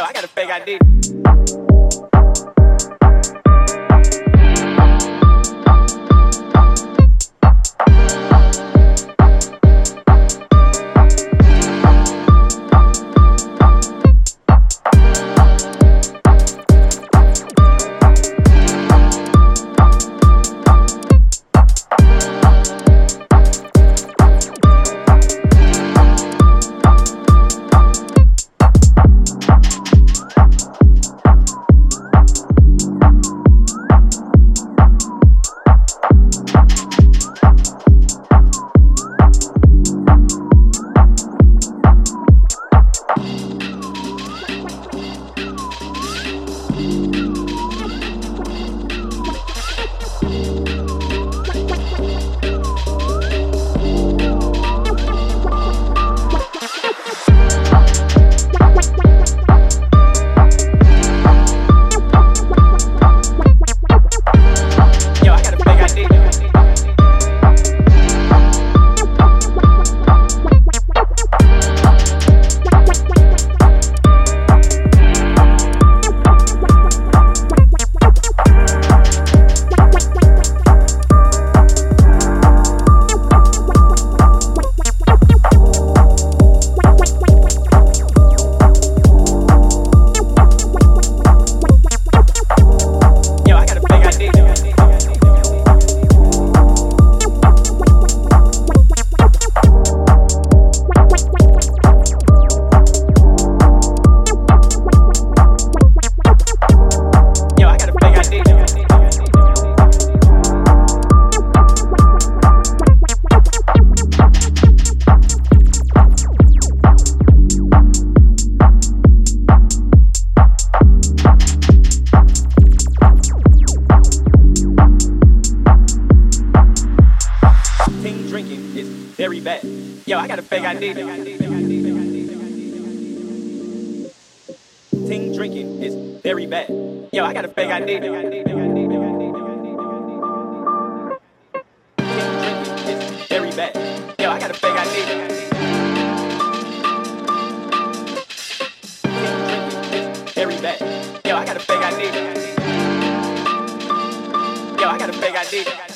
yo, I got a fake ID. Bye. Yo, I got a fake ID. Ting drinking is very bad. Yo, I got a fake ID. Ting drinking is very bad. Yo, I got a fake ID. Ting drinking is very bad. Yo, I got a fake ID. Yo, I got a fake ID.